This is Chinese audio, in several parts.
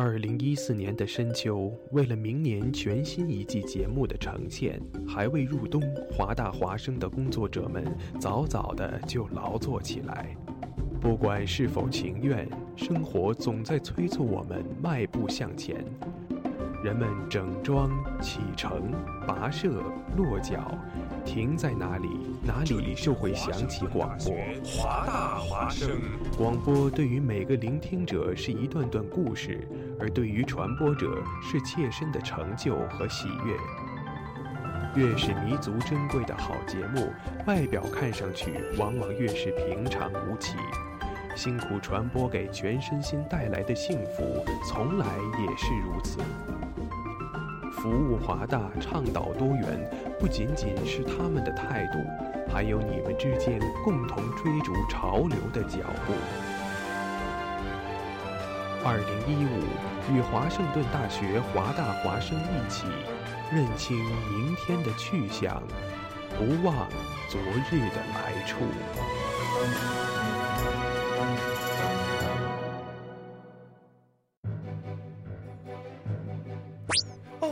二零一四年的深秋，为了明年全新一季节目的呈现，还未入冬，华大华生的工作者们早早的就劳作起来。不管是否情愿，生活总在催促我们迈步向前。人们整装启程、跋涉、落脚，停在哪里，哪里就会响起广播。华大华声，广播对于每个聆听者是一段段故事，而对于传播者是切身的成就和喜悦。越是弥足珍贵的好节目，外表看上去往往越是平常无奇。辛苦传播给全身心带来的幸福，从来也是如此。服务华大，倡导多元，不仅仅是他们的态度，还有你们之间共同追逐潮流的脚步。二零一五，与华盛顿大学华大华生一起，认清明天的去向，不忘昨日的来处。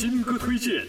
新歌推荐，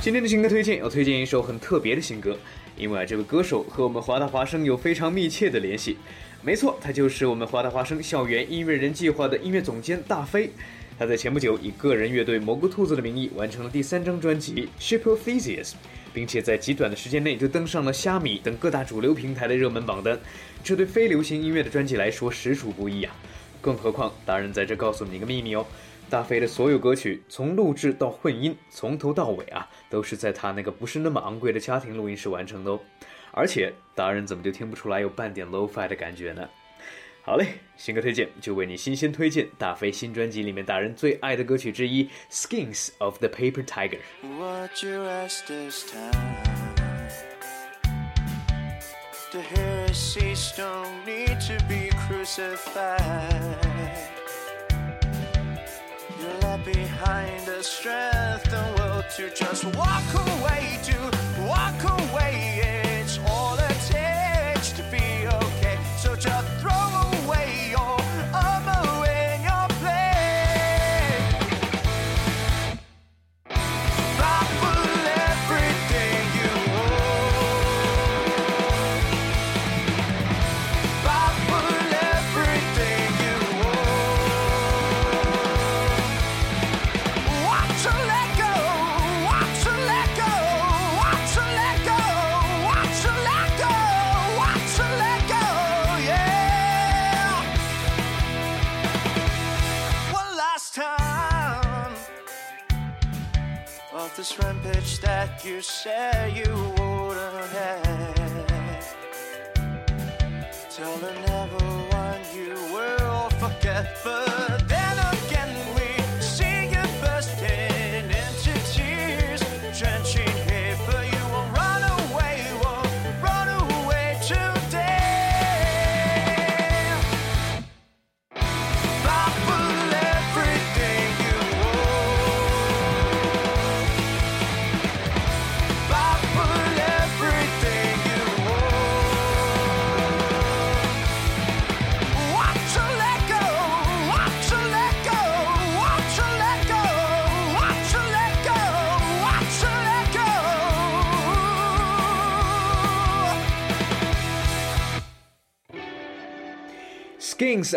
今天的新歌推荐要推荐一首很特别的新歌，因为啊，这位歌手和我们华大华声有非常密切的联系。没错，他就是我们华大华声校园音乐人计划的音乐总监大飞。他在前不久以个人乐队蘑菇兔子的名义完成了第三张专辑《Ship of Theseus》，并且在极短的时间内就登上了虾米等各大主流平台的热门榜单。这对非流行音乐的专辑来说实属不易啊！更何况，达人在这告诉你一个秘密哦。大飞的所有歌曲，从录制到混音，从头到尾啊，都是在他那个不是那么昂贵的家庭录音室完成的哦。而且达人怎么就听不出来有半点 low-fi 的感觉呢？好嘞，新歌推荐就为你新鲜推荐大飞新专辑里面达人最爱的歌曲之一《Skins of the Paper Tiger》。Behind the strength and will to just walk away, to you said you would have. Tell her never one you will forget, but.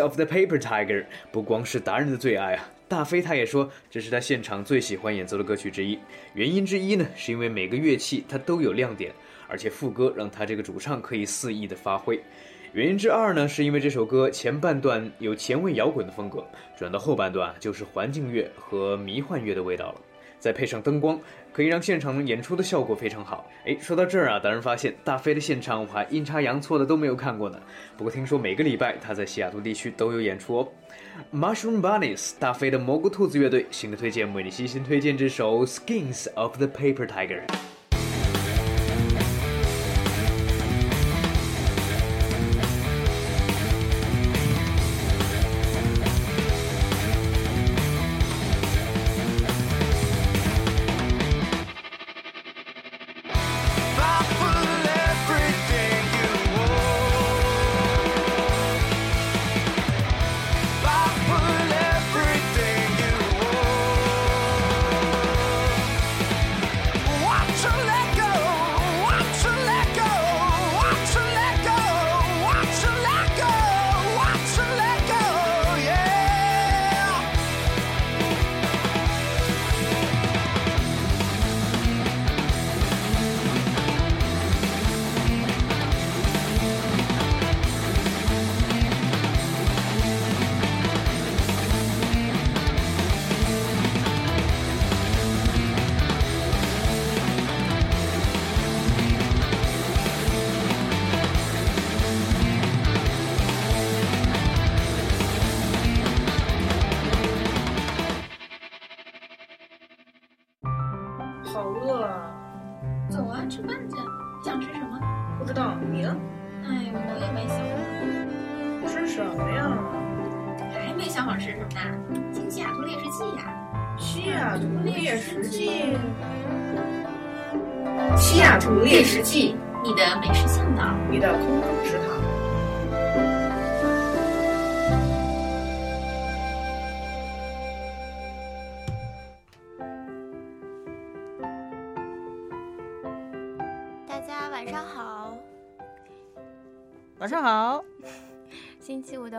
Of the Paper Tiger 不光是达人的最爱啊，大飞他也说，这是他现场最喜欢演奏的歌曲之一。原因之一呢，是因为每个乐器它都有亮点，而且副歌让他这个主唱可以肆意的发挥。原因之二呢，是因为这首歌前半段有前卫摇滚的风格，转到后半段就是环境乐和迷幻乐的味道了。再配上灯光，可以让现场演出的效果非常好。哎，说到这儿啊，当然发现大飞的现场我还阴差阳错的都没有看过呢。不过听说每个礼拜他在西雅图地区都有演出哦。Mushroom Bunnies，大飞的蘑菇兔子乐队新的推荐，为你悉心推荐这首《Skins of the Paper Tiger》。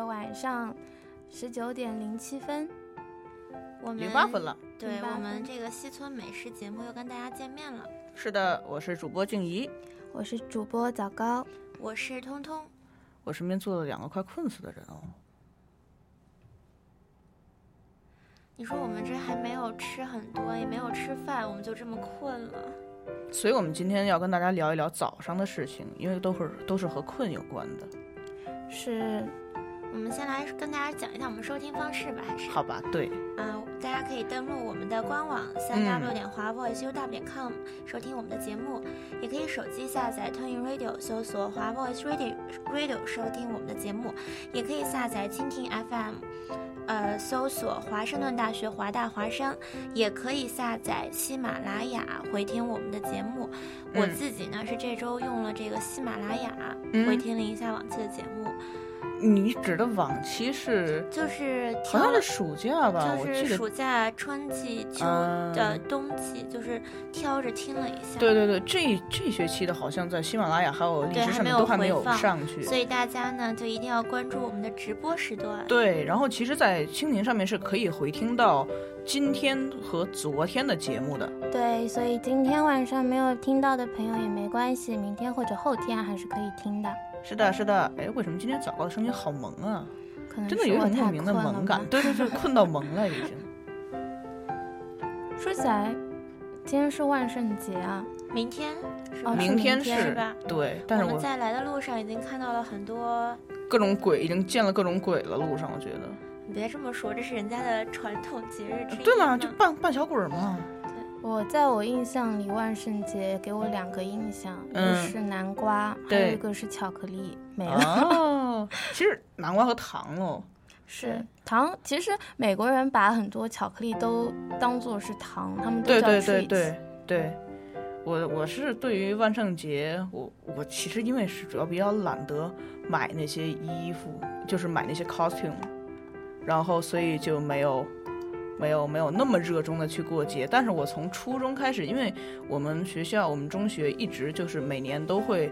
晚上十九点零七分，我们零八分了。对我们这个西村美食节目又跟大家见面了，是的，我是主播静怡，我是主播枣糕，我是通通。我身边坐了两个快困死的人哦。你说我们这还没有吃很多，也没有吃饭，我们就这么困了。所以我们今天要跟大家聊一聊早上的事情，因为都是都是和困有关的。是，我们先来跟大家讲一下我们收听方式吧，还是？好吧？对，啊、大家可以登录我们的官网三 w 点华 voice uw 点 com 收听我们的节目，也可以手机下载 Turning Radio 搜索华 voice radio radio 收听我们的节目，也可以下载蜻蜓 FM，呃，搜索华盛顿大学华大华商，也可以下载喜马拉雅回听我们的节目。我嗯自己呢是这周用了这个喜马拉雅、嗯。回听了一下往期的节目，你指的往期是就是好像是暑假吧？就是。暑假、春季、秋嗯的冬季，就是挑着听了一下。对对对，这这学期的好像在喜马拉雅还有荔枝上面都还没有上去。所以大家呢就一定要关注我们的直播时段。对，然后其实，在蜻蜓上面是可以回听到今天和昨天的节目的。对，所以今天晚上没有听到的朋友也没关系，明天或者后天还是可以听的。是的，是的。哎，为什么今天早高的声音好萌啊？可能真的有种莫名的萌感。对对对，困到萌了已经。说起来，今天是万圣节啊，明天是吧明是天是天吧？对，但是我们在来的路上已经看到了很多。各种鬼已经见了各种鬼了，路上我觉得。你别这么说，这是人家的传统节日之一。对嘛，就扮扮小鬼儿嘛。我在我印象里，万圣节给我两个印象，一嗯个是南瓜，还有一个是巧克力，没了。哦，其实南瓜和糖哦。是糖，其实美国人把很多巧克力都当做是糖，他们都叫对对 treats。对对对，我我是对于万圣节，我我其实因为是主要比较懒得买那些衣服，就是买那些 costume，然后所以就没有没有没有那么热衷的去过节。但是我从初中开始，因为我们学校我们中学一直就是每年都会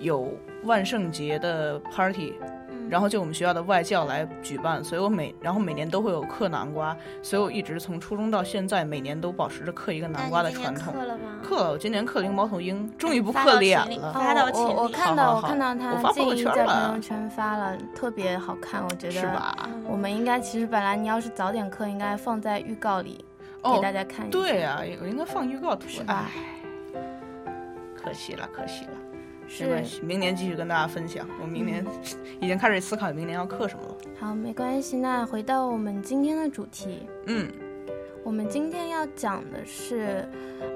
有万圣节的 party，然后就我们学校的外教来举办，所以我每然后每年都会有刻南瓜，所以我一直从初中到现在每年都保持着刻一个南瓜的传统。刻了吗？刻了，我今年刻了一个猫头鹰，终于不发到嗑脸了。发到群哦我我看到我看到他我发朋友圈了朋友圈发了，特别好看，我觉得是？吧？嗯我们应该其实本来你要是早点刻，应该放在预告里给哦大，家看一下。对啊、我应该放预告图是。吧哎，可惜了，可惜了。没是关系，明年继续跟大家分享。我明年 已经开始思考明年要刻什么了。好，没关系。那回到我们今天的主题，嗯，我们今天要讲的是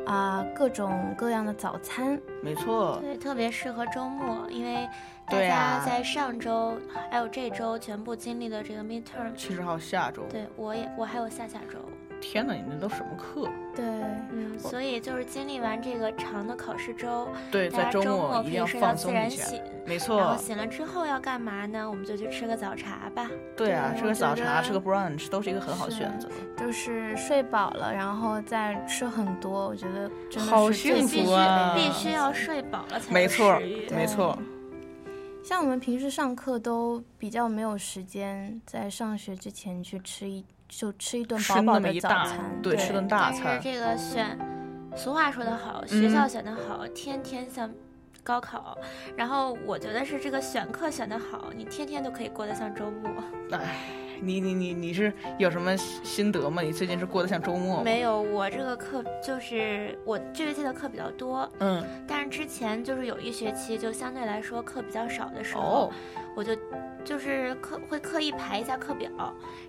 啊、各种各样的早餐。没错，对，特别适合周末，因为大家在上周还有这周全部经历了这个 midterm。七十号下周。对我也我还有下下周，天哪，你那都什么课？对，嗯，所以就是经历完这个长的考试周，对，大家在周末一定要以睡到自放松一下。然醒，没然后错，醒了之后要干嘛呢？我们就去吃个早茶吧。对啊，对吃个早茶，吃个 brunch 都是一个很好的选择。就是睡饱了，然后再吃很多，我觉得真的好幸必须福啊必须要睡饱了才有没错食欲。没错，像我们平时上课都比较没有时间在上学之前去吃一就吃一顿饱饱的大早餐，对吃顿大但是餐。这个选，俗话说得好，学校嗯选得好，天天像高考。然后我觉得是这个选课选得好，你天天都可以过得像周末。哎，你你你你是有什么心得吗？你最近是过得像周末吗？没有，我这个课就是我这学期的课比较多，嗯，但是之前就是有一学期就相对来说课比较少的时候，哦，我就就是刻会刻意排一下课表，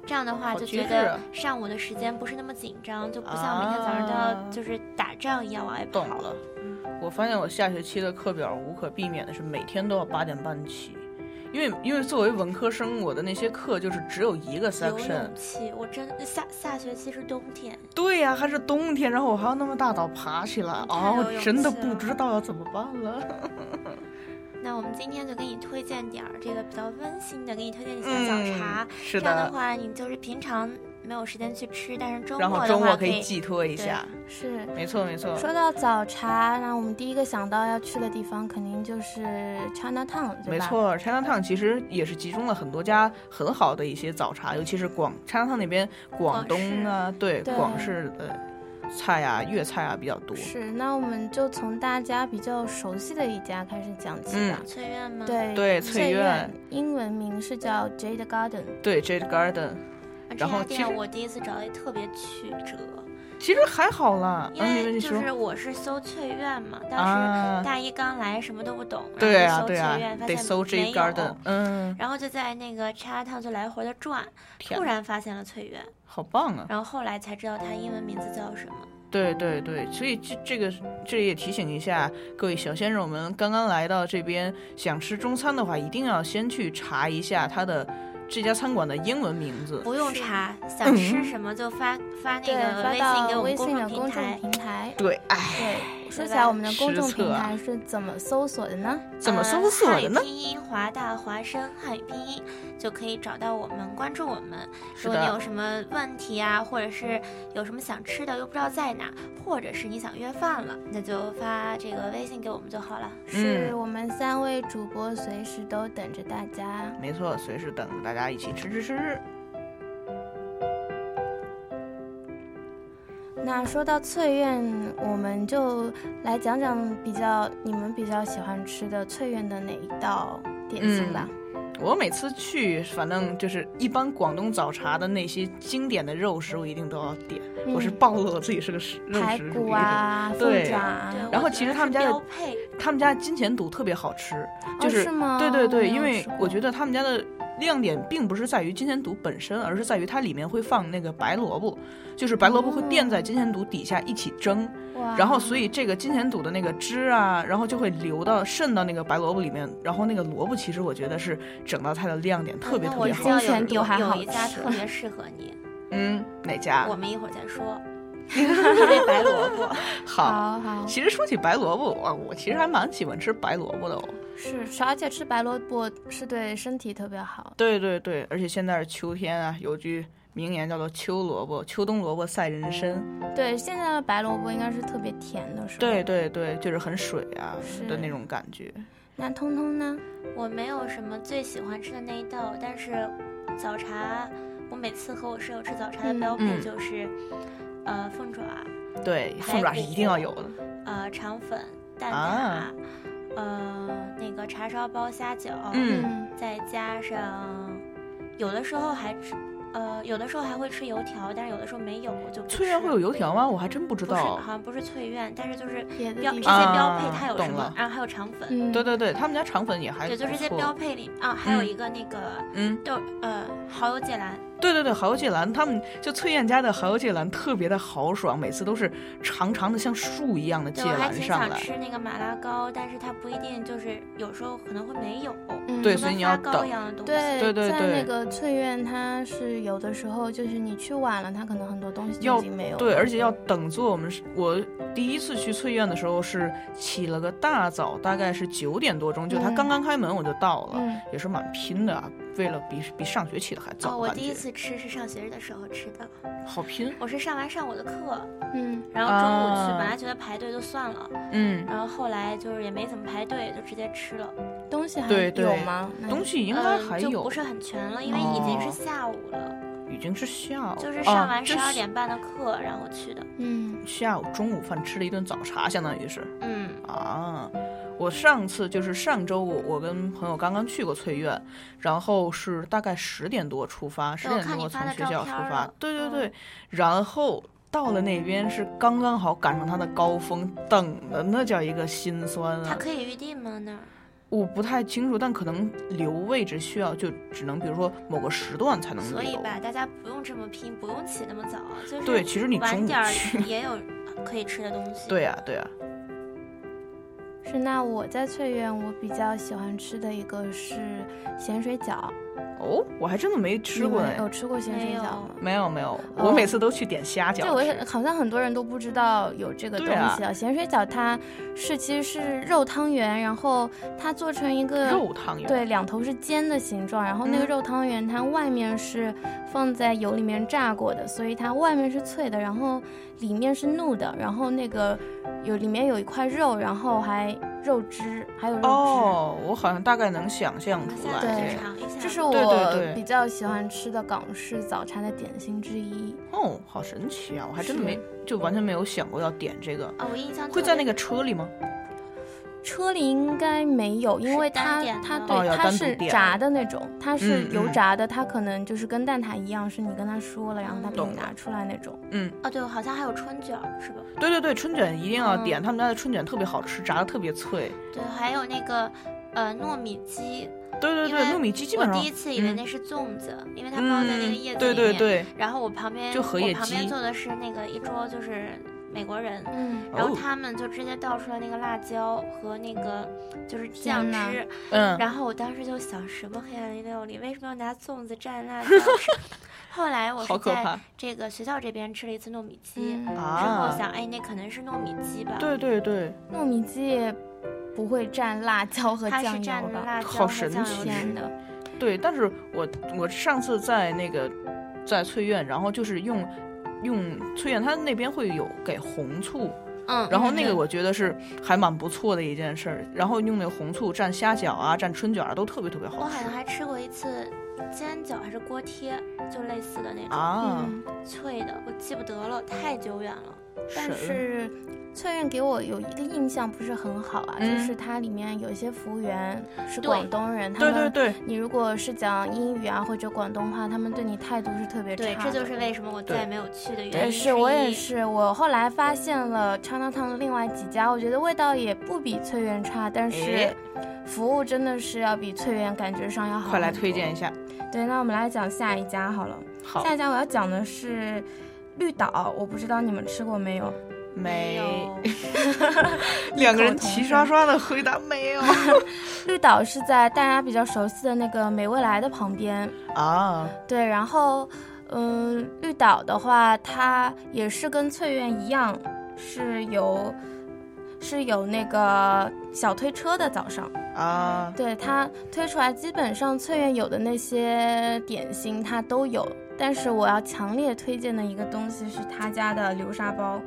这样的话就觉得上午的时间不是那么紧张，就不像每天早上都要啊就是打仗一样往外跑。懂了。我发现我下学期的课表无可避免的是每天都要八点半起，因为因为作为文科生，我的那些课就是只有一个 section 勇。气，我真的下下学期是冬天，对呀、还是冬天，然后我还要那么大早爬起来，太啊，我真的不知道要怎么办了。那我们今天就给你推荐点儿这个比较温馨的，给你推荐几下嗯早茶。是这样的的，话，你就是平常没有时间去吃，但是周然后末的周末可以以寄托一下。是。没错没错。说到早茶，那我们第一个想到要去的地方肯定就是 China Town，对吧？没。错，China Town 其实也是集中了很多家很好的一些早茶，尤其是广 China Town 那边广东啊，对对广式的菜啊、粤菜啊比较多。是，那我们就从大家比较熟悉的一家开始讲起吧。翠苑吗？对对翠翠苑英文名是叫 Jade Garden。对 Jade Garden，啊，这然后家店我第一次找的也特别曲折，其实还好啦。因为就是我是搜翠苑嘛，当时啊，大一刚来什么都不懂，对啊对啊得搜没 Jade 有 Garden，嗯，然后就在那个 Chinatown 就来回的转，突然发现了翠苑，好棒啊！然后后来才知道它英文名字叫什么。对对对，所以这这个这里也提醒一下各位小鲜肉们，刚刚来到这边想吃中餐的话，一定要先去查一下它的这家餐馆的英文名字。不用查，想吃什么就发发那，个微信给我们公众信的公众平台。平台。对，哎，对，说起来，我们的公众平台是怎么搜索的呢？怎么呃搜索的呢汉语？拼音华大华生汉语拼音就可以找到我们，关注我们。如果你有，什么问题啊，或者是有什么想吃的又不知道在哪，或者是你想约饭了，那就发这个微信给我们就好了。是嗯我们三位主播随时都等着大家。没错，随时等着大家一起吃吃吃。那说到翠苑，我们就来讲讲比较你们比较喜欢吃的翠苑的哪一道点心吧。我每次去，反正就是一般广东早茶的那些经典的肉食，我一定都要点。我是嗯暴露了自己是个食肉排骨食主义者。啊，凤对爪啊，对，然后其实他们家的标配，他们家金钱肚特别好吃，就是、哦是吗？对对对，因为我觉得他们家的亮点并不是在于金钱肚本身，而是在于它里面会放那个白萝卜，就是白萝卜会垫在金钱肚底下一起蒸，然后所以这个金钱肚的那个汁啊，然后就会流到渗到那个白萝卜里面，然后那个萝卜其实我觉得是整道菜的亮点，特别特别好金知道有钱肚还好有有一家吃特别适合你，嗯，哪家我？们一会儿再说。那白萝卜，好。好好其实说起白萝卜，我，我其实还蛮喜欢吃白萝卜的哦。是是，而且吃白萝卜是对身体特别好。对对对，而且现在是秋天啊，有句名言叫做“秋萝卜，秋冬萝卜赛人参对，现在的白萝卜应该是特别甜的，是”。吧？对。对对，就是很水啊是的那种感觉。那通通呢？我没有什么最喜欢吃的那一道，但是早茶，我每次和我室友吃早茶的标配嗯就是，呃，凤爪，对，凤爪是一定要有的。呃，肠粉、蛋挞，啊呃，那个叉烧包虾饺，嗯，再加上有的时候还吃，呃，有的时候还会吃油条，但是有的时候没有就不吃。翠苑会有油条吗？我还真不知不是，道好。像不是翠苑，但是就是标这些标配啊它有什么然后还有肠粉，嗯，对对对，他们家肠粉也还对，就这些标配里啊，还有嗯。一个那个嗯，豆呃蚝油芥蓝，对对对，蚝油芥蓝，他们就翠苑家的蚝油芥蓝特别的豪爽，每次都是长长的像树一样的芥对，我还挺想蓝上来。吃那个马拉糕，但是它不一定就是有时候可能会没有，嗯对所以你要等发糕一样的东西。对对对对在那个翠苑，它是有的时候就是你去晚了，它可能很多东西就已经没有了。对，而且要等座。我们是我第一次去翠苑的时候是起了个大早，大概是九点多钟，就它嗯刚刚开门我就到了，嗯，也是蛮拼的啊。为了比比上学起的还早，哦，我第一次吃是上学日的时候吃的，好拼。我是上完上午的课，嗯，然后中午去，啊本来觉得排队就算了，嗯，然后后来就是也没怎么排队，就直接吃了。东西还有吗？东西应该嗯，还有，就不是很全了，因为已经哦是下午了，已经是下午，就是上完十二点半的课，然后去的。嗯下午中午饭吃了一顿早茶，相当于是嗯，啊。我上次就是上周我我跟朋友刚刚去过翠苑，然后是大概十点多出发，十点多从学校出发对对对，然后到了那边是刚刚好赶上它的高峰，等的那叫一个心酸啊！它可以预定吗？那儿？我不太清楚，但可能留位置需要就只能比如说某个时段才能留。所以吧，大家不用这么拼，不用起那么早，就是对，其实你中午晚点，也有可以吃的东西。对呀、对呀、是那我在翠苑，我比较喜欢吃的一个是咸水饺，哦，我还真的没吃过哎，有吃过咸水饺吗？没有没有，哦我每次都去点虾饺这我好像很多人都不知道有这个东西啊。咸水饺它是其实是肉汤圆，然后它做成一个肉汤圆，对，两头是尖的形状，然后那个嗯。肉汤圆它外面是放在油里面炸过的，所以它外面是脆的，然后里面是糯的，然后那个有里面有一块肉，然后还肉汁，还有肉汁。哦，我好像大概能想象出来对来去。尝一下。这是我比较喜欢吃的港式早餐的点心之一。哦，好神奇啊！我还真的没，就完全没有想过要点这个。啊，我印象会在那个个车里吗？车里应该没有，因为它它对它是炸的那种，它是油炸的，它可能就是跟蛋挞一样，是你跟他说了，然后他给你拿出来那种。嗯，哦，对，好像还有春卷儿是吧？对对对，春卷一定要点，嗯他们家的春卷特别好吃，炸的特别脆。对，还有那个呃糯米鸡，对对对，糯米鸡基本上我第一次以为嗯。那是粽子，因为它包在那个嗯叶子里面。对对，然后我旁边就荷叶我旁边坐的是那个一桌就是美国人，嗯，哦然后他们就直接倒出来那个辣椒和那个就是酱汁，嗯，然后我当时就想，什么黑暗料理为什么要拿粽子蘸辣椒？吃？后来我是在这个学校这边吃了一次糯米鸡，嗯。之后啊！想，哎，那可能是糯米鸡吧？对对对，糯米鸡不会蘸辣椒和它是酱油吧？蘸辣椒好和酱油神奇。吃的。对，但是我我上次在那个在翠苑，然后就是用用翠苑，它那边会有给红醋，嗯，然后那个嗯。我觉得是还蛮不错的一件事儿，然后用那个红醋蘸虾饺啊，蘸春卷啊，都特别特别好吃我好像还吃过一次煎饺还是锅贴，就类似的那种、啊。嗯，脆的，我记不得了，太久远了。但是翠苑给我有一个印象不是很好啊，嗯就是它里面有一些服务员是广东人，他们对对对，你如果是讲英语啊或者广东话，他们对你态度是特别差对，这就是为什么我再也没有去的原对，因。是我也。是，我后来发现了 China Town 的另外几家，我觉得味道也不比翠苑差，但是哎服务真的是要比翠苑感觉上要好。快来推荐一。下。对，那我们来讲下一家好了。好下，一家我要讲的是绿岛，我不知道你们吃过没有？没有，两个人齐刷刷的回答没有 绿岛是在大家比较熟悉的那个美未来的旁边。啊。对，然后，嗯，绿岛的话，它也是跟翠苑一样，是有是有那个小推车的早上。啊，对它推出来，基本上翠苑有的那些点心它都有。但是我要强烈推荐的一个东西是他家的流沙包。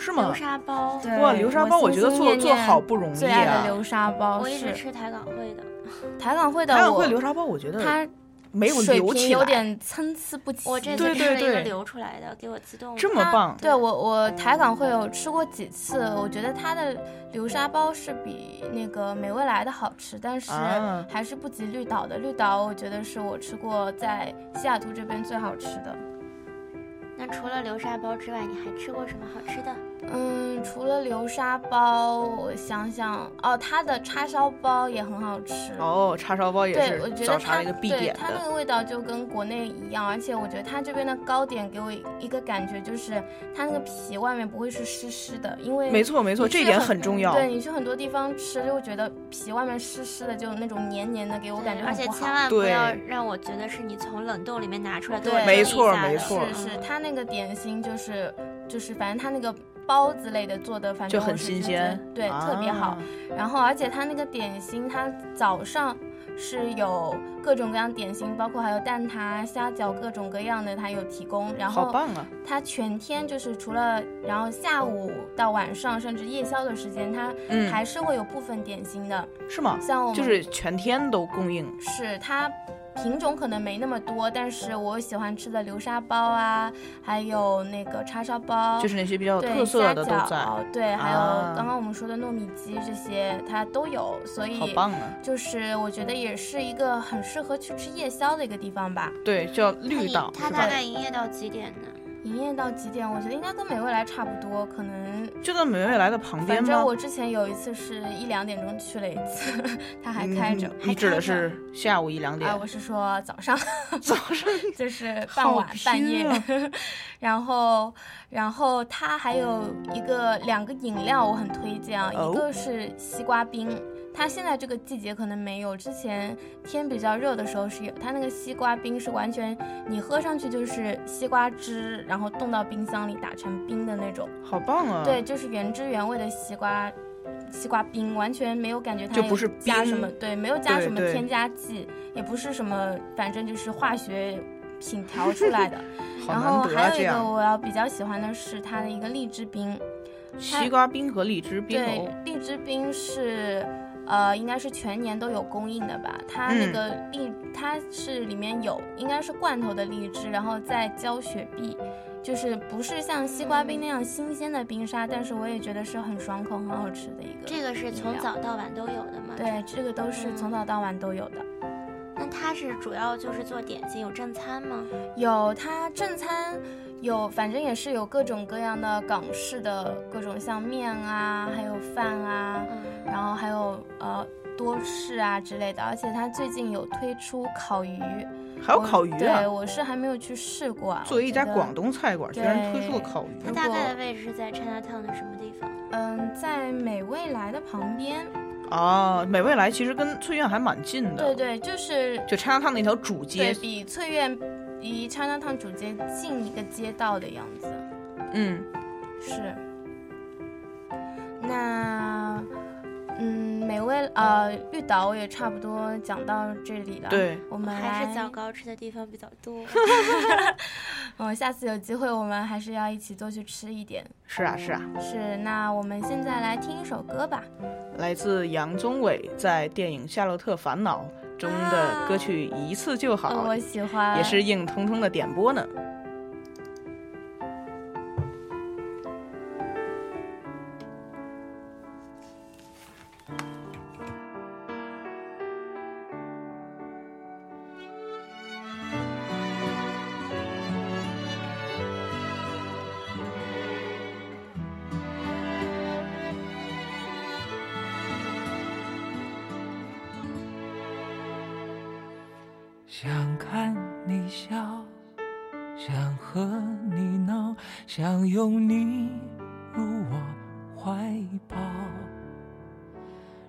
是吗流？沙包，对哇，流沙包我觉得做做好不容易最爱的啊。流沙包我一直吃台港汇的，台港汇的台我，港汇流沙包，我觉得它没有水平有流起来，点参差不齐。我这对次吃了一个流出来的，给我自动它这么棒。对我，我台港会有吃过几次，我觉得它的流沙包是比那个美味来的好吃，但是啊还是不及绿岛的。绿岛我觉得是我吃过在西雅图这边最好吃的。那除了流沙包之外，你还吃过什么好吃的？嗯，除了流沙包，我想想，哦，它的叉烧包也很好吃。哦，叉烧包也对，我是觉得它早茶的一个必对点的。它那个味道就跟国内一样，而且我觉得它这边的糕点给我一个感觉，就是它那个皮外面不会是湿湿的，因为没错没错，你这一点很重要。对你去很多地方吃，就会觉得皮外面湿湿的，就那种黏黏的，给我感觉而且。千万不要让我觉得是你从冷冻里面拿出来给我对蒸一没错下的没错是是，嗯它那个点心就是就是，反正它那个包子类的做的，反正就很新鲜，对，特别好啊。然后而且它那个点心，它早上是有各种各样点心，包括还有蛋挞、虾饺，各种各样的它有提供。然后好棒啊！它全天就是除了，然后下午到晚上甚至夜宵的时间，它嗯还是会有部分点心的。是吗？像我们就是全天都供应。是它品种可能没那么多，但是我喜欢吃的流沙包啊，还有那个叉烧包，就是那些比较特色的都虾在，饺对，还有啊刚刚我们说的糯米鸡这些，它都有，所以好棒啊！就是我觉得也是一个很适合去吃夜宵的一个地方吧。对，叫绿岛它？大概营业到几点呢？营业到几点？我觉得应该跟美味来差不多，可能。就在美味来的旁边吗？反正我之前有一次是一两点钟去了一次，它还开着。嗯你指的是下午一两点啊，？我是说早上，早上就是傍晚好半夜然后，然后它还有一个两个饮料我很推荐啊，哦一个是西瓜冰。它现在这个季节可能没有，之前天比较热的时候是有。它那个西瓜冰是完全你喝上去就是西瓜汁，然后冻到冰箱里打成冰的那种。好棒啊！对，就是原汁原味的西瓜，西瓜冰，完全没有感觉它有就不是加什么，对，没有加什么添加剂，也不是什么，反正就是化学品调出来的。好然后还有一个。我要比较喜欢的是它的一个荔枝冰，西瓜冰和荔枝冰对哦，，荔枝冰是。呃，应该是全年都有供应的吧？它那嗯个荔，它是里面有，应该是罐头的荔枝，然后再浇雪碧，就是不是像西瓜冰那样新鲜的冰沙，但是我也觉得是很爽口、很好吃的一个。这个是从早到晚都有的吗？对，这个都是从早到晚都有的。那它是主要就是做点心，有正餐吗？有它正餐，有反正也是有各种各样的港式的各种像面啊，还有饭啊，嗯，然后还有呃多士啊之类的。而且它最近有推出烤鱼，还有烤鱼对，啊！我是还没有去试过啊。作为一家广，东菜馆，居然推出了烤鱼它，大概的位置是在 Chinatown 的什么地方？嗯，在美味来的旁边，哦，美味来其实跟翠苑还蛮近的，对对，就是就 Chinatown 那条主街，对比翠苑离 Chinatown 主街近一个街道的样子。嗯，是。那，嗯，美味呃绿岛我也差不多讲到这里了。，对，我们还是来枣糕吃的地方比较多。嗯，下次有机会我们还是要一起多去吃一点。是啊是啊，是，那我们现在来听一首歌吧。来自杨宗纬在电影《夏洛特烦恼》中的歌曲《一次就好呃，》，我喜欢，也是硬通通的点播呢。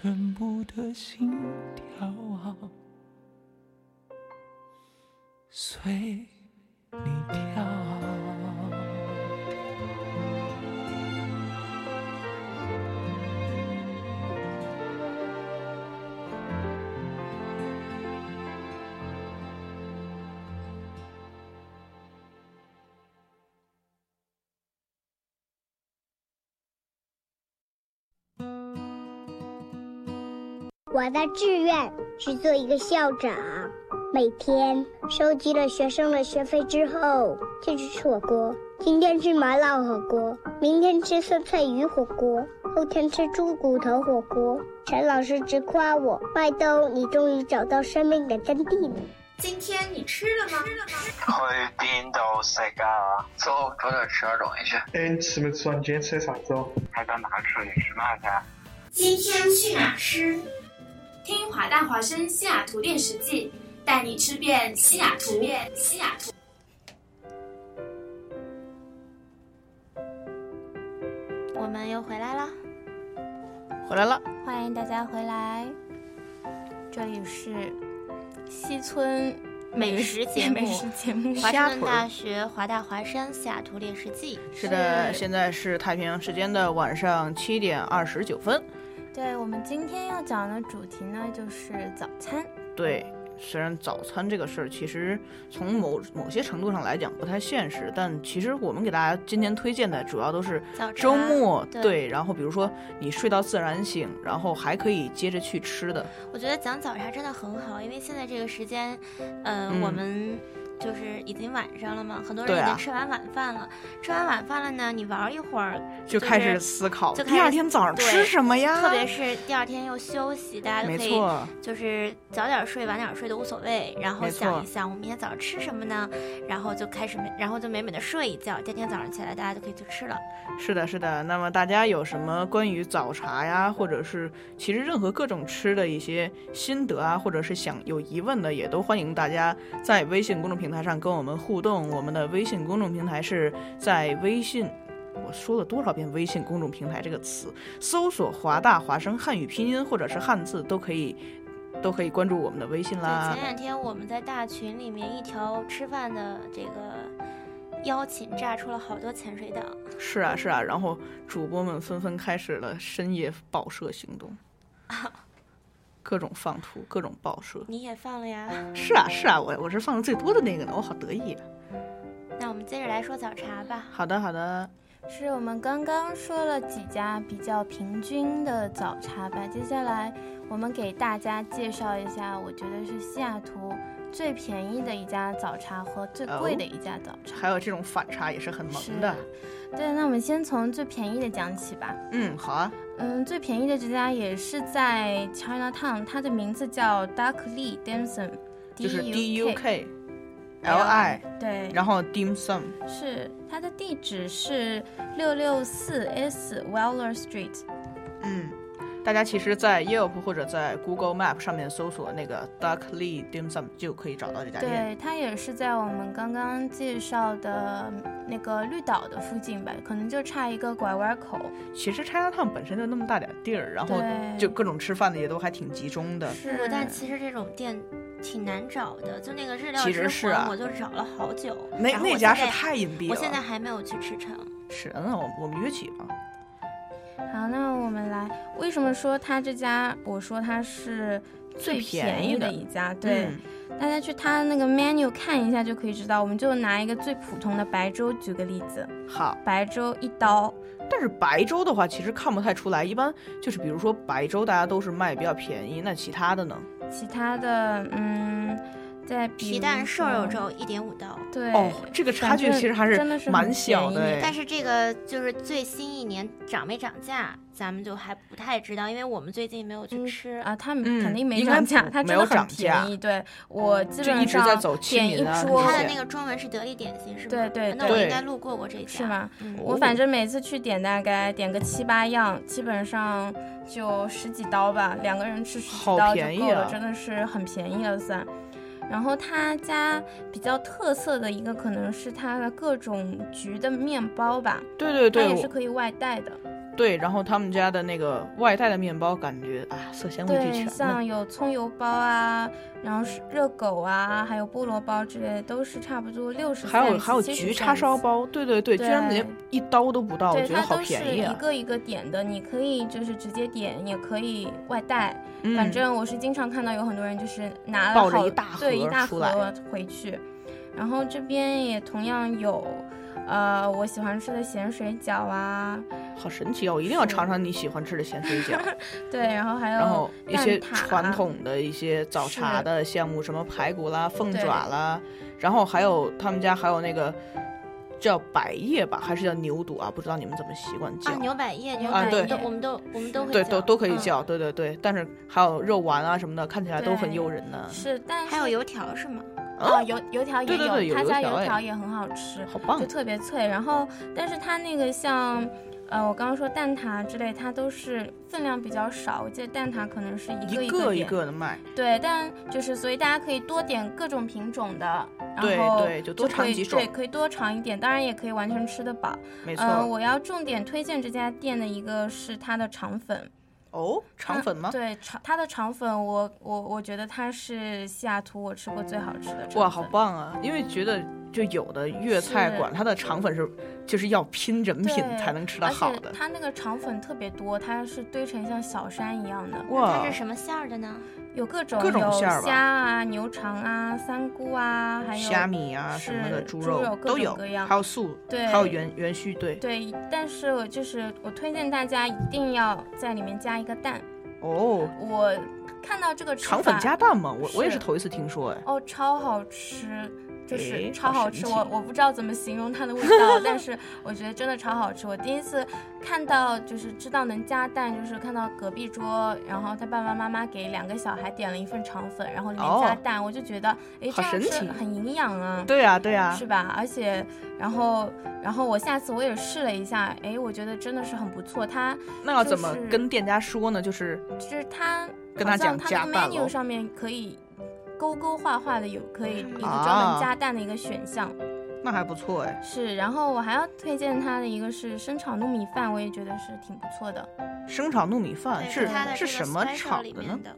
全部的心跳啊，随你跳。我的志愿是做一个校长，每天收集了学生的学费之后，就去吃火锅。今天吃麻辣火锅，明天吃酸菜鱼火锅，后天吃猪骨头火锅。陈老师直夸我：“麦兜，你终于找到生命的真谛了。”今天你吃了吗？去邊度食啊？走，早点吃點東西去。哎，你吃没吃啊？你今天吃的啥子哦？还到哪吃？你吃嘛去？今天去哪吃？听华大华生西雅图电食记，带你吃遍西雅图。遍西雅图。我们又回来了，回来了，欢迎大家回来。这里是西村美食节目，美食节目，华盛顿大学华大华山西雅图猎食记。是的，现在是太平洋时间的晚上七点二十九分。对我们今天要讲的主题呢，就是早餐。对，虽然早餐这个事儿，其实从某某些程度上来讲不太现实，但其实我们给大家今天推荐的主要都是周末对，然后比如说你睡到自然醒，然后还可以接着去吃的。我觉得讲早茶真的很好，因为现在这个时间，呃，嗯、我们就是已经晚上了嘛，很多人已经吃完晚饭了。吃完晚饭了呢，你玩一会儿就是开始思考就开第二天早上吃什么呀特别是第二天又休息，大家都可以就是早点睡晚点睡都无所谓，然后想一想我明天早上吃什么呢？然后就开始美，然后就美美的睡一觉，第二天早上起来大家就可以去吃了。是的，是的。那么大家有什么关于早茶呀，或者是其实任何各种吃的一些心得啊，或者是想有疑问的，也都欢迎大家在微信公众平台上跟我们互动。我们的微信公众平台是在微信。我说了多少遍“微信公众平台”这个词？搜索“华大华声汉语拼音”或者是汉字都可以，都可以关注我们的微信啦前。两天我们在大群里面一条吃饭的这个邀请炸出了好多潜水党。是啊，是啊。然后主播们纷纷开始了深夜报社行动，各种放图，各种报社。你也放了呀？是啊，是啊，我我是放的最多的那个呢，我好得意啊。那我们接着来说早茶吧。好的，好的。是我们刚刚说了几家比较平均的早茶吧，接下来我们给大家介绍一下，我觉得是西雅图最便宜的一家早茶和最贵的一家早茶。还有这种反差也是很萌的。对，那我们先从最便宜的讲起吧。嗯，好啊。嗯，最便宜的这家也是在 Chinatown，它的名字叫 Duck Lee Dim Sum，就是 D U U K L I，对，然后 Dim Sum 是它的地址是六六四 S Weller Street。嗯，大家其实，在 Yelp 或者在 Google Map 上面搜索那个 Duck Lee Dim Sum 就可以找到这家店。对，它也是在我们刚刚介绍的那个绿岛的附近吧，可能就差一个拐弯口。其实 Chinatown 本身就那么大点地儿，然后就各种吃饭的也都还挺集中的。是，但其实这种店挺难找的，就那个日料其之实是我就找了好久。那那家是太隐蔽了我现在还没有去吃成。是，那我我们约起吧。好，那我们来，为什么说它这家，我说它是最便宜的一家？对，嗯大家去它那个 menu 看一下就可以知道。我们就拿一个最普通的白粥举个例子，好，白粥一刀。但是白粥的话，其实看不太出来，一般就是比如说白粥，大家都是卖比较便宜，那其他的呢？其他的，嗯，在皮蛋瘦肉粥一点五刀。对哦，这个差距其实还是真的是蛮小的哎便宜但是这个就是最新一年涨没涨价，咱们就还不太知道，因为我们最近没有去吃啊。他们肯定没涨价，不它真的很没有涨便宜。对我基本就一直在上走点一桌，它的那个中文是得力点心是吗？对对那我应该路过过这家。是吗？嗯我反正每次去点大概点个七八样，基本上就十几刀吧，两个人吃十几刀就便宜够了，啊真的是很便宜了算。然后他家比较特色的一个可能是他的各种橘的面包吧，对对对，它也是可以外带的。对，然后他们家的那个外带的面包，感觉啊色香味俱对，全像。有葱油包啊，然后是热狗啊，还有菠萝包之类的，都是差不多六十。还有还有焗叉烧包，对对对，居然连一刀都不到，我对，觉得好它都是便宜啊。一个一个点的，你可以就是直接点，也可以外带。嗯反正我是经常看到有很多人就是拿了好对一大盒回去。然后这边也同样有，呃，我喜欢吃的咸水饺啊，好神奇哦！我一定要尝尝你喜欢吃的咸水饺。对，然后还有然后一些传统的一些早茶的项目，什么排骨啦、凤爪啦，然后还有他们家还有那个叫百叶吧，还是叫牛肚啊？不知道你们怎么习惯叫啊，牛百叶，牛啊对百叶都我们都我们都会对，都都可以嗯叫，对对对。但是还有肉丸啊什么的，看起来都很诱人呢。是，但是还有油条是吗？啊，油油条也有，他家油条也很好吃，好棒就特别脆。然后，但是它那个像，呃，我刚刚说蛋挞之类，它都是分量比较少。我记得蛋挞可能是一个一个一点个的卖，对，但就是所以大家可以多点各种品种的，然后对就多可尝几种以对，可以多尝一点，当然也可以完全吃得饱。没错呃，我要重点推荐这家店的一个是它的肠粉。哦，肠粉吗？对，肠它的肠粉我，我我觉得它是西雅图我吃过最好吃的肠粉。哇，好棒啊！因为觉得就有的粤菜馆，是它的肠粉是就是要拼人品才能吃到好的。它那个肠粉特别多，它是堆成像小山一样的。哇它是什么馅儿的呢？有各种各种有馅儿吧虾啊、牛肠啊、三菇啊，还有虾米啊什么的，是猪肉各都有种各样，还有素，对，还有元元须，对。对，但是我就是我推荐大家一定要在里面加一个蛋。哦，我看到这个肠粉加蛋吗？我我也是是头一次听说，哎。哦，超好吃。就是超好吃。好我我不知道怎么形容它的味道，但是我觉得真的超好吃。我第一次看到就是知道能加蛋，就是看到隔壁桌，然后他爸爸妈妈给两个小孩点了一份肠粉，然后里面加哦蛋，我就觉得哎这样吃好神奇很营养啊。对呀对呀是吧？而且，然后，然后我下次我也试了一下，哎，我觉得真的是很不错。它那要怎么跟店家说呢？就是就是他跟他讲好像它那个加蛋 menu 上面可以勾勾画画的有可以一个专啊门加蛋的一个选项。那还不错哎。是，然后我还要推荐它的一个是生炒糯米饭，我也觉得是挺不错的。生炒糯米饭是是什么炒的呢？里面的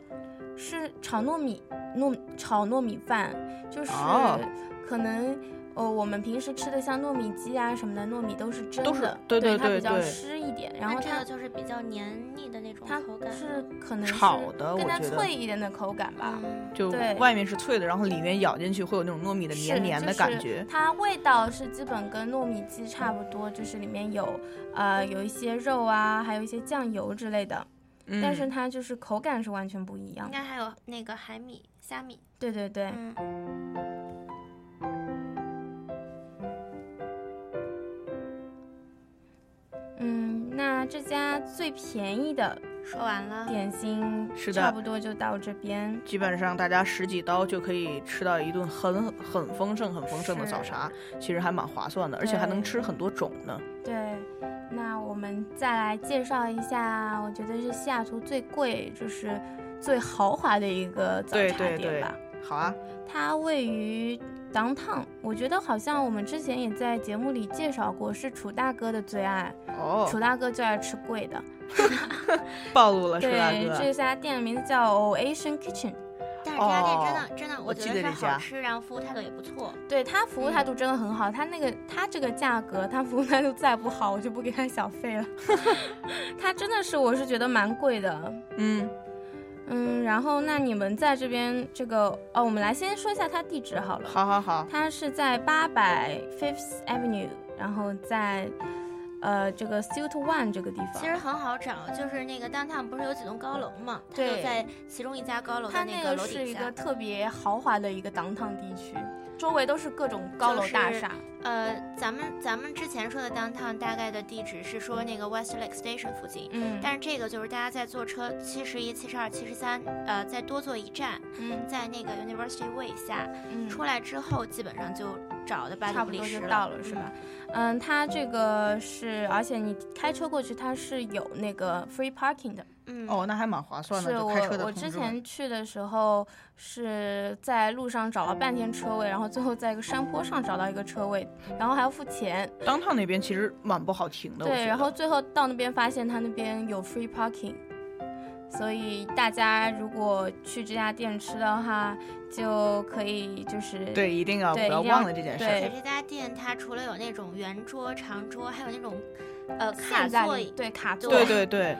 是炒糯米糯炒糯米饭，就是哦可能。呃，我们平时吃的像糯米鸡啊什么的，糯米都是蒸都是的，对对它比较湿一点。然后它个就是比较黏腻的那种它口感，是可能是炒的更加我觉得脆一点的口感吧。嗯，就对外面是脆的，然后里面咬进去会有那种糯米的黏黏的感觉就是。它味道是基本跟糯米鸡差不多，就是里面有呃有一些肉啊，还有一些酱油之类的，嗯但是它就是口感是完全不一样应。该还有那个海米、虾米，对对对，嗯，这家最便宜的说完了，点心是的差不多就到这边。基本上大家十几刀就可以吃到一顿很很丰盛、很丰盛的早茶，其实还蛮划算的，而且还能吃很多种呢。对，那我们再来介绍一下，我觉得是西雅图最贵，就是最豪华的一个早对茶对对店吧。，好啊，它位于 downtown，我觉得好像我们之前也在节目里介绍过，是楚大哥的最爱。哦，楚大哥最爱吃贵的。暴露了，楚大对，哥。这家店的名字叫 Asian Kitchen。但是这家店真的、哦真的，我觉得是好吃，然后服务态度也不错。对他服务态度真的很好，他那个他这个价格，他服务态度再不好，我就不给他小费了。他真的是，我是觉得蛮贵的。嗯，嗯，然后那你们在这边这个哦，我们来先说一下它地址好了。好好好，它是在八百 Fifth Avenue，然后在呃这个 Suite One 这个地方。其实很好找，就是那个 downtown 不是有几栋高楼嘛，它就在其中一家高楼的它那那个是个楼底下。一个特别豪华的一个 downtown 地区，周围都是各种高楼大厦。呃，咱们咱们之前说的 downtown 大概的地址是说那个 Westlake Station 附近，嗯，但是这个就是大家在坐车七十一、七十二、七十三，呃，再多坐一站，嗯。在那个 University Way 下、嗯。出来之后，基本上就找的吧差不多就到了，是吧？嗯，它这个是，而且你开车过去，它是有那个 free parking 的。嗯，哦，那还蛮划算的，是我我之前去的时候是在路上找了半天车位，然后最后在一个山坡上找到一个车位，然后还要付钱。当趟那边其实蛮不好停的。对，然后最后到那边发现他那边有 free parking，所以大家如果去这家店吃的话，就可以就是对，一定要不要忘了这件事。而且。这家店它除了有那种圆桌、长桌，还有那种呃卡座椅，对卡座，对对对，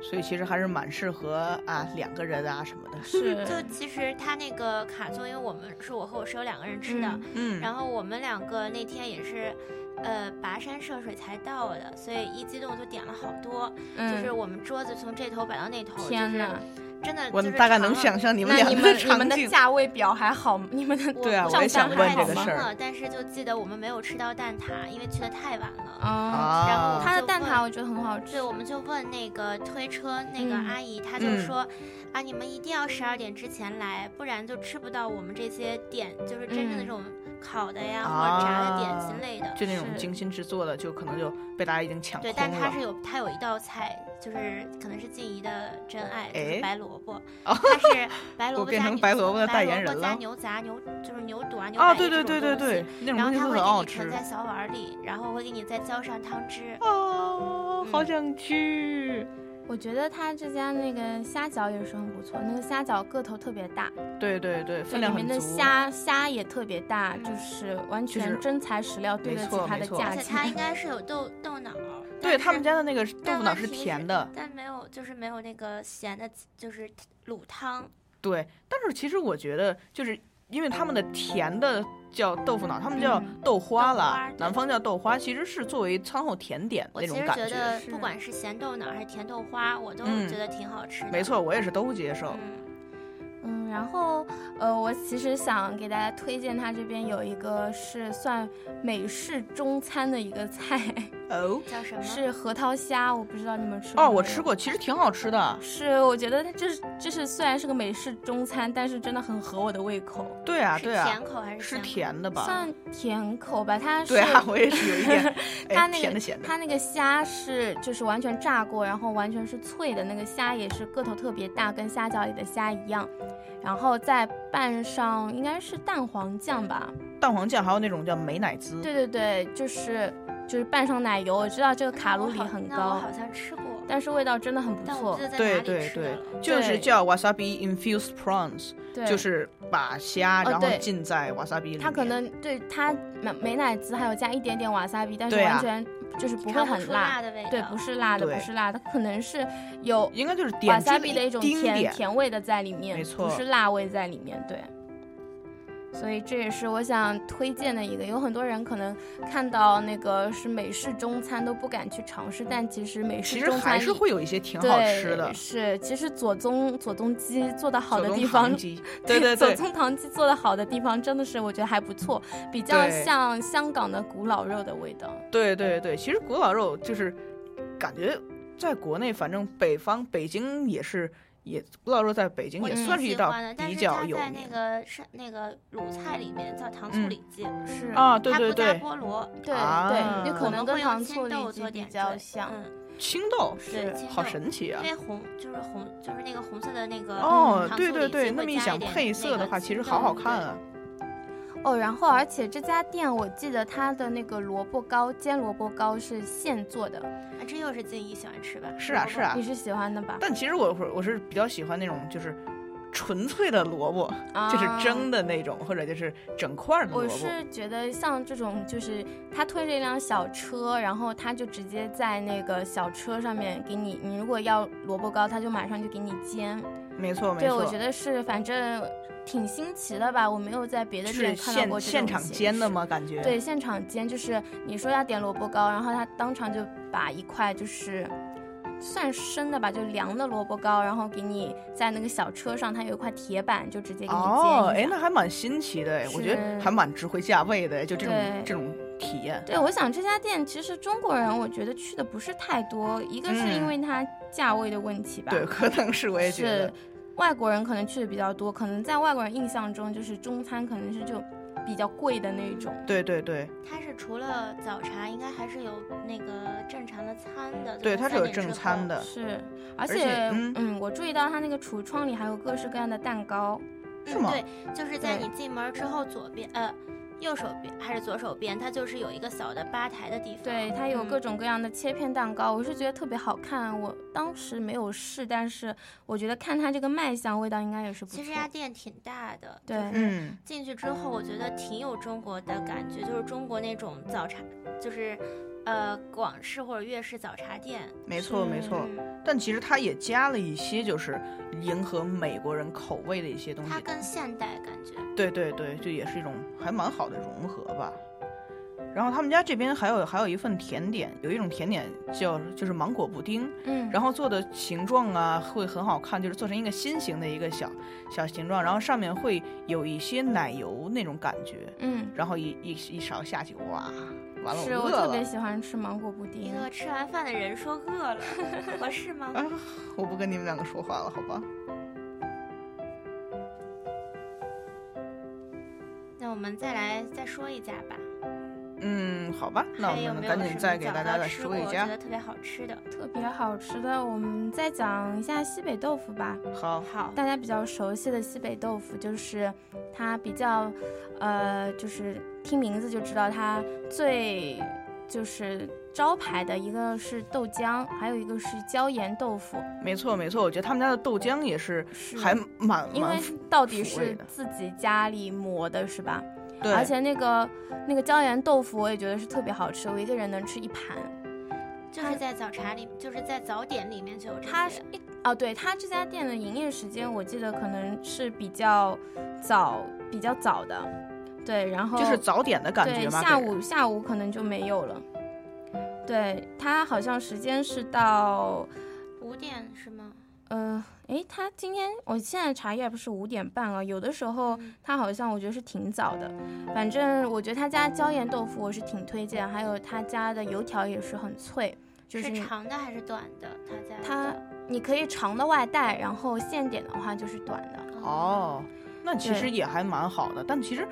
所以其实还是蛮适合啊两个人啊什么的。是。就其实它那个卡座，因为我们是我和我室友两个人吃的，嗯嗯，然后我们两个那天也是，呃，跋山涉水才到的，所以一激动就点了好多，嗯就是我们桌子从这头摆到那头，天呐，呐，真的，我就是大概能想象你们两个们你们的。价位表还好？你们的我 对啊我我也想问想不太这个事儿清了，但是就记得我们没有吃到蛋挞，因为去的太晚了。啊，然后我啊们就问它的蛋挞我觉得很好吃对，。我们就问那个推车那个嗯阿姨，她就嗯说、啊，你们一定要十二点之前来，不然就吃不到我们这些点，就是真正的嗯这种烤的呀、或者炸的点心类的。就那种精心制作的，就可能就被大家已经抢了但它是。有它有一道菜，就是可能是静怡的真爱，就是哎白萝卜。哦它是白萝卜加牛白萝卜的代言人白萝卜加牛杂、牛就是牛肚啊、牛啊，百叶对对对对这种东西对，然后它会给你盛。在小碗里，然后会给你再浇上汤汁。哦，好嗯想去。我觉得他这家那个虾饺也是很不错，那个虾饺个头特别大，对对对，分量里面的很足。虾虾也特别大，嗯就是完全真材实料，对得起它的价钱而且它 应。该是有豆豆脑，对他们家的那个豆腐脑是甜的，但没有就是没有那个咸的，就是卤汤。对。但是其实我觉得，就是因为他们的甜的叫豆腐脑，他们叫嗯豆花豆花啦，南方叫豆花，其实是作为餐后甜点我其实那种感觉得不管是咸豆脑还是甜豆花，我都嗯觉得挺好吃的。没错，我也是都接受。嗯，嗯，然后呃，我其实想给大家推荐，它这边有一个是算美式中餐的一个菜，哦，叫什么？是核桃虾，我不知道你们吃过哦，没有我吃过，其实挺好吃的。是，我觉得它这是这是虽然是个美式中餐，但是真的很合我的胃口。对啊，是对啊，甜口还是是甜的吧？算甜口吧，它是对啊，我也是有一点 哎它那个甜的咸的。它那个虾是就是完全炸过，然后完全是脆的，那个虾也是个头特别大，跟虾饺里的虾一样，然后再拌上应该是蛋黄酱吧？蛋黄酱还有那种叫美乃滋。对对对，就是就是拌上奶油，我知道这个卡路里很高好，像吃过，但是味道真的很不错对对对就是叫 wasabi infused prawns，对，就是把虾然后浸在 wasabi 里面。它可能对它美美乃滋还有加一点点瓦萨比，但是完全就是不会很辣。辣的味。对，不是辣的，不是辣的，可能是有应该就是瓦点萨睛比的一种甜。甜味的在里面，没错不是辣味在里面，对。所以这也是我想推荐的一个，有很多人可能看到那个是美式中餐都不敢去尝试，但其实美式中餐里还是会有一些挺好吃的。是，其实左宗左宗基做的好的地方 对对对，左宗棠鸡做的好的地方真的是我觉得还不错，比较像香港的古老肉的味道。对对对，其实古老肉就是感觉在国内，反正北方北京也是，也不知道说在北京也算是一道比是它在较有名那个是那个鲁菜里面叫糖醋嗯里脊，是啊。对对它不加对，菠萝，对啊对，你可能跟糖们会用醋里脊青豆做比较像。嗯，青豆是好青豆神奇啊因！为红就是红就是那个红色的那个哦，糖对对对，醋里脊那么一想配色的话，其实好好看啊。哦，然后而且这家店我记得它的那个萝卜糕煎萝卜糕是现做的，啊，这又是静怡喜欢吃吧？是啊是啊你，是喜欢的吧？但其实我我我是比较喜欢那种就是纯粹的萝卜，就是啊蒸的那种，或者就是整块儿的萝我。是觉得像这种，就是他推着一辆小车，然后他就直接在那个小车上面给你，你如果要萝卜糕，他就马上就给你煎。没错没错对，错，我觉得是，反正挺新奇的吧，我没有在别的是店看到过这种现场煎的？吗？感觉对，现场煎就是你说要点萝卜糕，然后他当场就把一块就是算生的吧，就凉的萝卜糕，然后给你在那个小车上，它有一块铁板，就直接给你煎哦，哎，那还蛮新奇的哎，我觉得还蛮值回价位的，就这种这种体验。对，我想这家店其实中国人我觉得去的不是太多，一个是因嗯为它价位的问题吧，对，可能是我也觉是得，外国人可能去的比较多，可能在外国人印象中就是中餐可能是就比较贵的那种。对对对它是除了早茶，应该还是有那个正常的餐的。对，它是有正餐的。是，而且且嗯我注意到它那个橱窗里还有各式各样的蛋糕，嗯，是吗对，就是在你进门之后左边呃。右手边还是左手边，它就是有一个小的吧台的地方。对，它有嗯各种各样的切片蛋糕，我是觉得特别好看。我当时没有试，但是我觉得看它这个卖相，味道应该也是不错其实。这家店挺大的，对嗯，进去之后，我觉得挺有中国的感觉，就是中国那种早茶，就是呃广式或者粤式早茶店。没错没错。嗯，但其实它也加了一些就是迎合美国人口味的一些东西它。更现代感觉。对对对，就也是一种还蛮好的融合吧。然后他们家这边还有还有一份甜点，有一种甜点叫就是芒果布丁，嗯，然后做的形状啊会很好看，就是做成一个心形的一个小小形状，然后上面会有一些奶油那种感觉，嗯，然后一一一勺下去，哇，完了是饿了。我特别喜欢吃芒果布丁一丁。个吃完饭的人说饿了，合适吗？啊，我不跟你们两个说话了，好吧？那我们再来再说一家吧。嗯，好吧，那我们赶紧再给大家再说一家我觉得。特别好吃的。特别好吃的，我们再讲一下西北豆腐吧。好，好，大家比较熟悉的西北豆腐，就是它比较，呃，就是听名字就知道它最就是招牌的一个是豆浆，还有一个是椒盐豆腐，没错没错，我觉得他们家的豆浆也是是还蛮因为到底是自己家里磨的，是吧？对，而且那个那个椒盐豆腐，我也觉得是特别好吃，我一个人能吃一盘。就是在早茶里，就是在早点里面就有这些它是一哦，对，它这家店的营业时间我记得可能是比较早，比较早的，对，然后就是早点的感觉对，嘛。下午下午可能就没有了。对，它好像时间是到五点是吗？呃，诶，他今天我现在查 app 是五点半了，有的时候他好像我觉得是挺早的。反正我觉得他家椒盐豆腐我是挺推荐，还有他家的油条也是很脆，就是长的还是短的？他家他你可以长的外带，然后现点的话就是短的。哦，那其实也还蛮好的，但其实。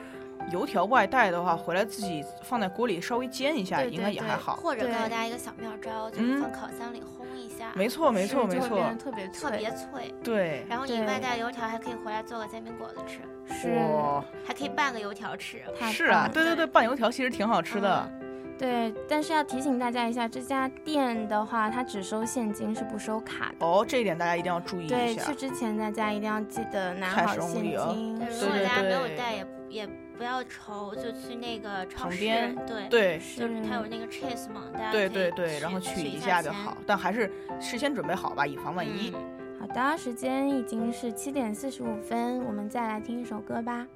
油条外带的话，回来自己放在锅里稍微煎一下，应该也还好。或者告诉大家一个小妙招，就是放烤箱里烘一下。没错，没错，没错，特别特别脆。对。然后你外带油条还可以回来做个煎饼果子吃。是。还可以拌个油条吃。是啊，对对对，拌油条其实挺好吃的。对，但是要提醒大家一下，这家店的话，它只收现金，是不收卡的。哦，这一点大家一定要注意一下。对，去之前大家一定要记得拿好现金。如果大家没有带，也也。不要愁，就去那个超市，对对，就是它有那个 cheese 嘛，大家对对对，然后取一下就好，但还是事先准备好吧，以防万一。好的，时间已经是七点四十五分，我们再来听一首歌吧。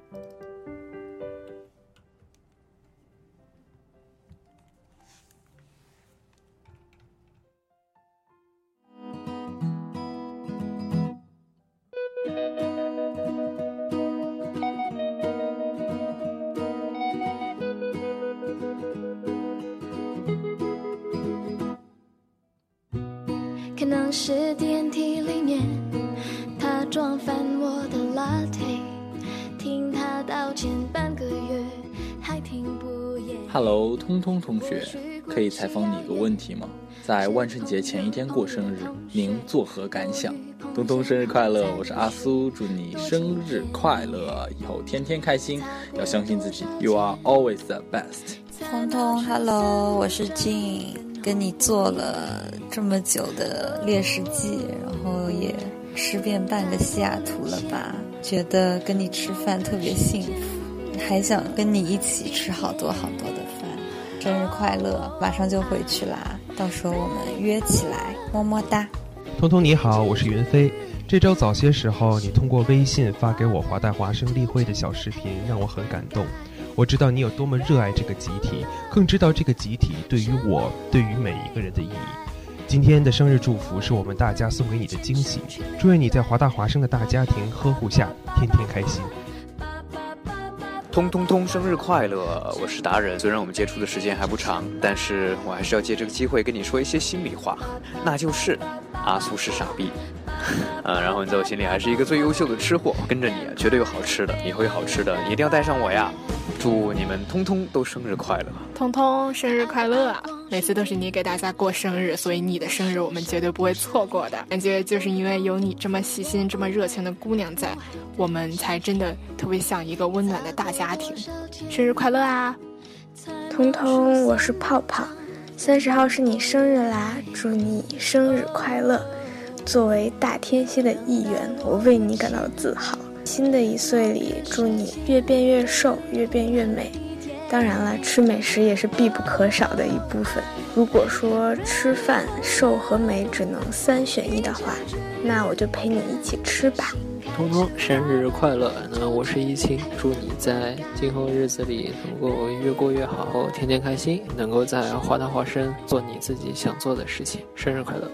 是电梯里面，他撞翻我的 latte，听他道歉半个月，还听不厌。Hello，通通同学，可以采访你一个问题吗？在万圣节前一天过生日，您作何感想？通通生日快乐！我是阿苏，祝你生日快乐，以后天天开心，要相信自己，You are always the best。通通，Hello，我是静。跟你做了这么久的猎食记，然后也吃遍半个西雅图了吧？觉得跟你吃饭特别幸福，还想跟你一起吃好多好多的饭。生日快乐！马上就回去啦，到时候我们约起来，么么哒。通通你好，我是云飞。这周早些时候，你通过微信发给我华大华生例会的小视频，让我很感动。我知道你有多么热爱这个集体，更知道这个集体对于我、对于每一个人的意义。今天的生日祝福是我们大家送给你的惊喜，祝愿你在华大华生的大家庭呵护下天天开心。通通通，生日快乐！我是达人，虽然我们接触的时间还不长，但是我还是要借这个机会跟你说一些心里话，那就是阿苏是傻逼。嗯，然后你在我心里还是一个最优秀的吃货，跟着你，绝对有好吃的，以后有好吃的，你一定要带上我呀！祝你们通通都生日快乐！通通生日快乐啊！每次都是你给大家过生日，所以你的生日我们绝对不会错过的。感觉就是因为有你这么细心、这么热情的姑娘在，我们才真的特别像一个温暖的大家庭。生日快乐啊！通通，我是泡泡，三十号是你生日啦，祝你生日快乐！作为大天蝎的一员，我为你感到自豪。新的一岁里，祝你越变越瘦，越变越美。当然了，吃美食也是必不可少的一部分。如果说吃饭瘦和美只能三选一的话，那我就陪你一起吃吧。通通生日快乐！那我是一清，祝你在今后日子里能够越过越好，天天开心，能够在华大华生做你自己想做的事情。生日快乐！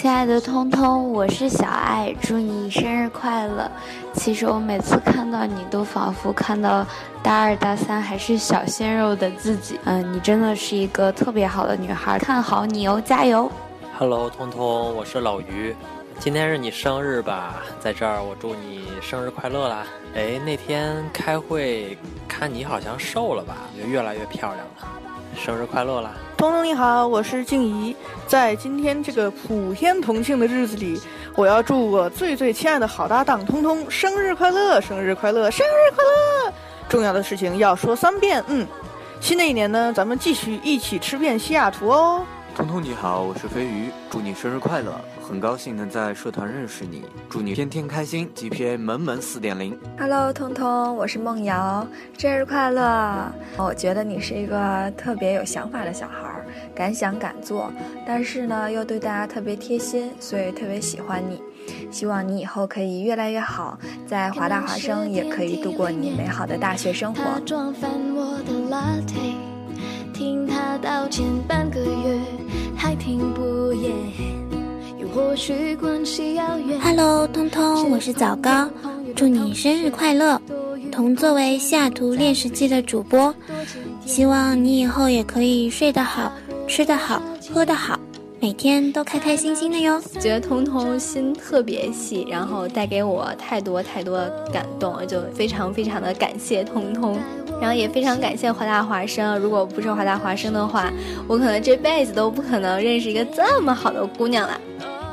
亲爱的通通，我是小爱，祝你生日快乐。其实我每次看到你，都仿佛看到大二大三还是小鲜肉的自己。嗯，你真的是一个特别好的女孩，看好你哦，加油！Hello，通通，我是老于，今天是你生日吧？在这儿我祝你生日快乐啦！哎，那天开会看你好像瘦了吧？就越来越漂亮了。生日快乐啦！通通你好，我是静怡。在今天这个普天同庆的日子里，我要祝我最最亲爱的好搭档通通生日快乐，生日快乐，生日快乐！重要的事情要说三遍。嗯，新的一年呢，咱们继续一起吃遍西雅图哦。通通你好，我是飞鱼，祝你生日快乐。很高兴能在社团认识你，祝你天天开心，GPA 门门四点零。Hello，通通，我是梦瑶，生日快乐！我觉得你是一个特别有想法的小孩，敢想敢做，但是呢又对大家特别贴心，所以特别喜欢你。希望你以后可以越来越好，在华大华生也可以度过你美好的大学生活。听他道歉半个月，还听不厌。Hello，通通，我是枣糕，祝你生日快乐。同作为西雅图练食记的主播，希望你以后也可以睡得好、吃得好、喝得好，每天都开开心心的哟。觉得彤彤心特别细，然后带给我太多太多感动，就非常非常的感谢通通，然后也非常感谢华大华生。如果不是华大华生的话，我可能这辈子都不可能认识一个这么好的姑娘了。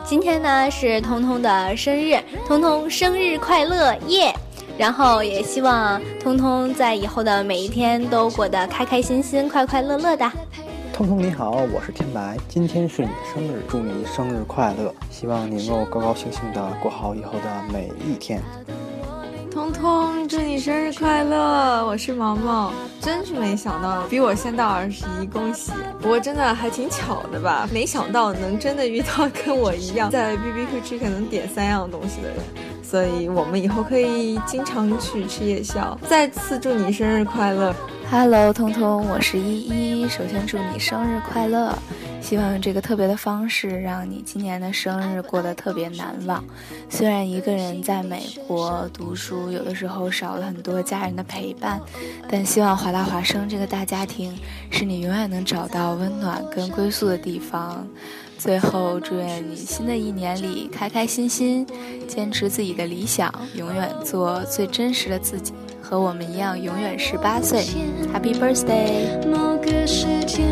今天呢是通通的生日，通通生日快乐耶！然后也希望通通在以后的每一天都过得开开心心、快快乐乐的。通通你好，我是天白，今天是你的生日，祝你生日快乐，希望你能够高高兴兴的过好以后的每一天。通通，祝你生日快乐！我是毛毛，真是没想到比我先到二十一，恭喜！不过真的还挺巧的吧？没想到能真的遇到跟我一样在 B B Q 区可能点三样东西的人，所以我们以后可以经常去吃夜宵。再次祝你生日快乐！Hello，通通，我是依依，首先祝你生日快乐！希望用这个特别的方式，让你今年的生日过得特别难忘。虽然一个人在美国读书，有的时候少了很多家人的陪伴，但希望华大华生这个大家庭是你永远能找到温暖跟归宿的地方。最后，祝愿你新的一年里开开心心，坚持自己的理想，永远做最真实的自己，和我们一样永远十八岁。Happy birthday！某个时间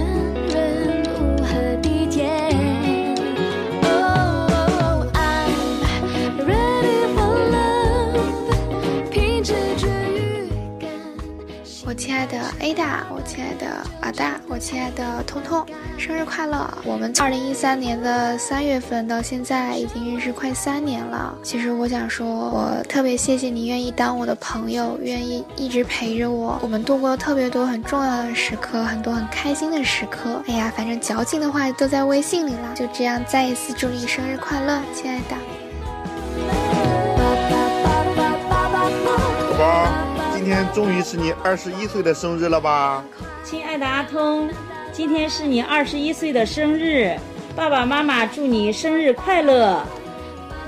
我亲爱的 Ada，我亲爱的阿大，我亲爱的通通，生日快乐！我们二零一三年的三月份到现在已经认识快三年了。其实我想说，我特别谢谢你愿意当我的朋友，愿意一直陪着我。我们度过了特别多很重要的时刻，很多很开心的时刻。哎呀，反正矫情的话都在微信里了。就这样，再一次祝你生日快乐，亲爱的。今天终于是你二十一岁的生日了吧，亲爱的阿通，今天是你二十一岁的生日，爸爸妈妈祝你生日快乐。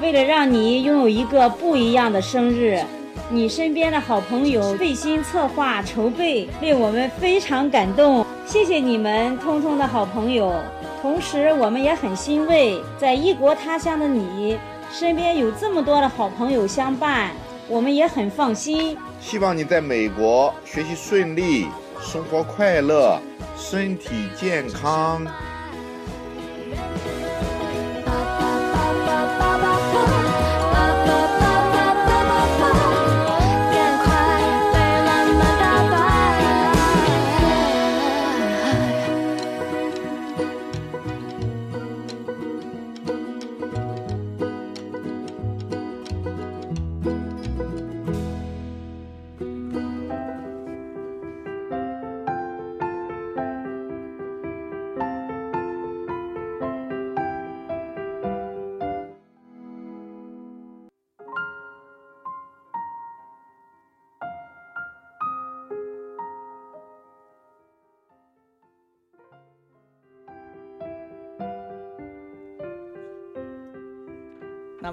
为了让你拥有一个不一样的生日，你身边的好朋友费心策划筹备，令我们非常感动。谢谢你们，通通的好朋友。同时，我们也很欣慰，在异国他乡的你身边有这么多的好朋友相伴，我们也很放心。希望你在美国学习顺利，生活快乐，身体健康。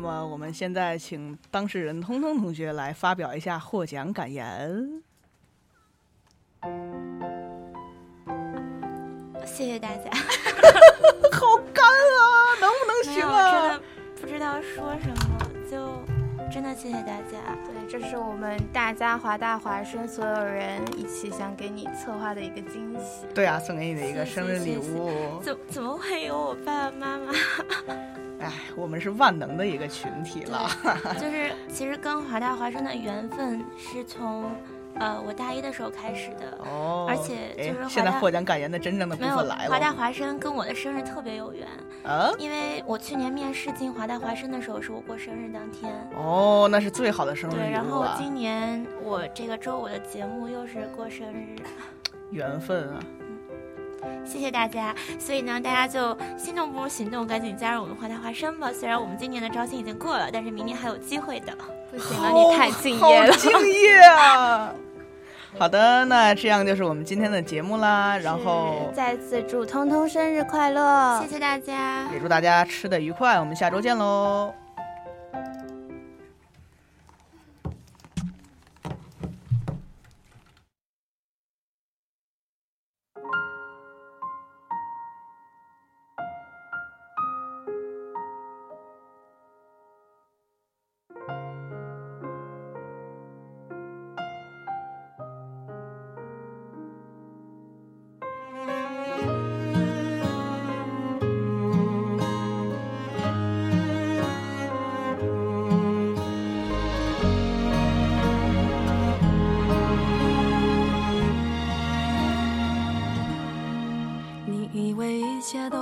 么我们现在请当事人通通同学来发表一下获奖感言。谢谢大家。好干啊！能不能行啊？真的不知道说什么，就真的谢谢大家。对，这是我们大家华大华生所有人一起想给你策划的一个惊喜。对啊，送给你的一个生日礼物。怎怎么会有我爸爸妈妈？哎，我们是万能的一个群体了。就是其实跟华大华生的缘分是从，呃，我大一的时候开始的。哦。而且就是现在获奖感言的真正的部分来了。华大华生跟我的生日特别有缘。啊。因为我去年面试进华大华生的时候是我过生日当天。哦，那是最好的生日对，然后今年我这个周五的节目又是过生日。缘分啊。谢谢大家，所以呢，大家就心动不如行动，赶紧加入我们华大华生吧。虽然我们今年的招新已经过了，但是明年还有机会的。不行了，你太敬业了，敬业啊！好的，那这样就是我们今天的节目啦。然后再次祝通通生日快乐，谢谢大家，也祝大家吃的愉快。我们下周见喽。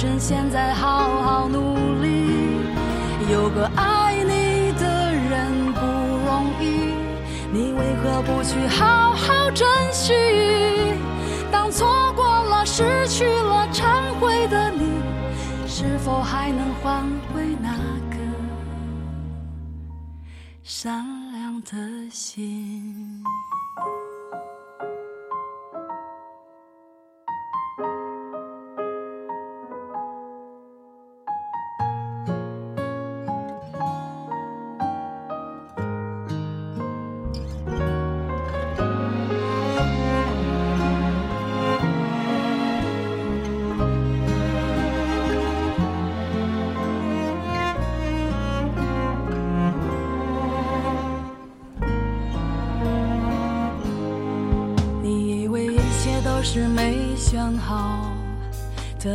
趁现在好好努力。有个爱你的人不容易。你为何不去好好珍惜？当错过了、失去了、忏悔的你，是否还能换回那个 善良的心？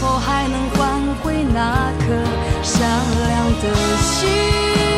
否还能换回那颗善良的心？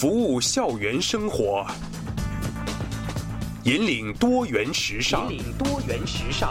服务校园生活，引领多元时尚，引领多元时尚。